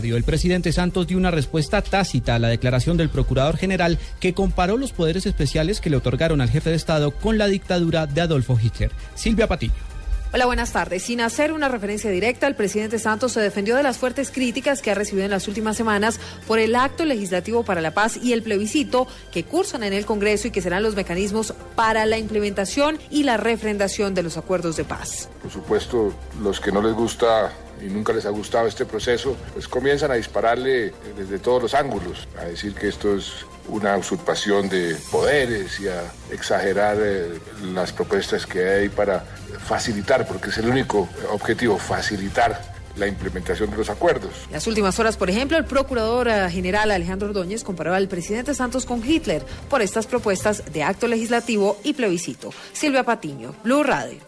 El presidente Santos dio una respuesta tácita a la declaración del procurador general que comparó los poderes especiales que le otorgaron al jefe de Estado con la dictadura de Adolfo Hitler. Silvia Patiño. Hola, buenas tardes. Sin hacer una referencia directa, el presidente Santos se defendió de las fuertes críticas que ha recibido en las últimas semanas por el acto legislativo para la paz y el plebiscito que cursan en el Congreso y que serán los mecanismos para la implementación y la refrendación de los acuerdos de paz. Por supuesto, los que no les gusta y nunca les ha gustado este proceso, pues comienzan a dispararle desde todos los ángulos, a decir que esto es una usurpación de poderes y a exagerar eh, las propuestas que hay para facilitar, porque es el único objetivo, facilitar la implementación de los acuerdos. En las últimas horas, por ejemplo, el procurador eh, general Alejandro Ordóñez comparó al presidente Santos con Hitler por estas propuestas de acto legislativo y plebiscito. Silvia Patiño, Blue Radio.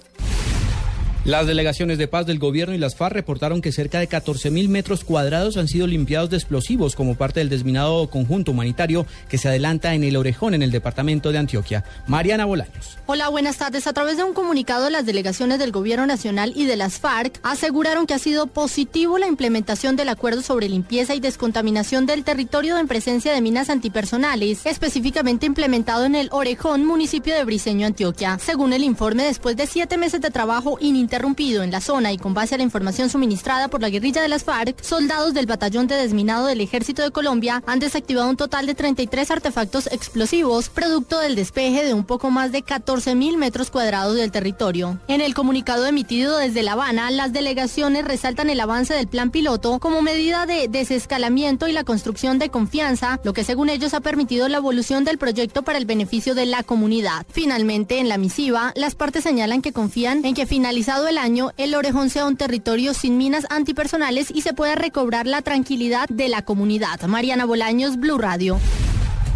Las delegaciones de paz del gobierno y las FARC reportaron que cerca de 14 mil metros cuadrados han sido limpiados de explosivos como parte del desminado conjunto humanitario que se adelanta en el Orejón, en el departamento de Antioquia. Mariana Bolaños. Hola, buenas tardes. A través de un comunicado, las delegaciones del gobierno nacional y de las FARC aseguraron que ha sido positivo la implementación del acuerdo sobre limpieza y descontaminación del territorio en presencia de minas antipersonales, específicamente implementado en el Orejón, municipio de Briseño, Antioquia. Según el informe, después de siete meses de trabajo ininterrumpido, interrumpido en la zona y con base a la información suministrada por la guerrilla de las FARC, soldados del batallón de desminado del Ejército de Colombia han desactivado un total de 33 artefactos explosivos, producto del despeje de un poco más de 14 mil metros cuadrados del territorio. En el comunicado emitido desde La Habana, las delegaciones resaltan el avance del plan piloto como medida de desescalamiento y la construcción de confianza, lo que según ellos ha permitido la evolución del proyecto para el beneficio de la comunidad. Finalmente, en la misiva, las partes señalan que confían en que finalizado el año, el Orejón sea un territorio sin minas antipersonales y se pueda recobrar la tranquilidad de la comunidad. Mariana Bolaños, Blue Radio.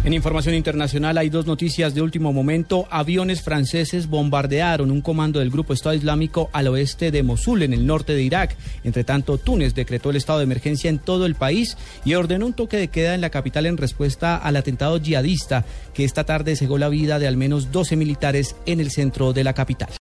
En información internacional hay dos noticias de último momento. Aviones franceses bombardearon un comando del grupo Estado Islámico al oeste de Mosul, en el norte de Irak. Entre tanto, Túnez decretó el estado de emergencia en todo el país y ordenó un toque de queda en la capital en respuesta al atentado yihadista que esta tarde cegó la vida de al menos 12 militares en el centro de la capital.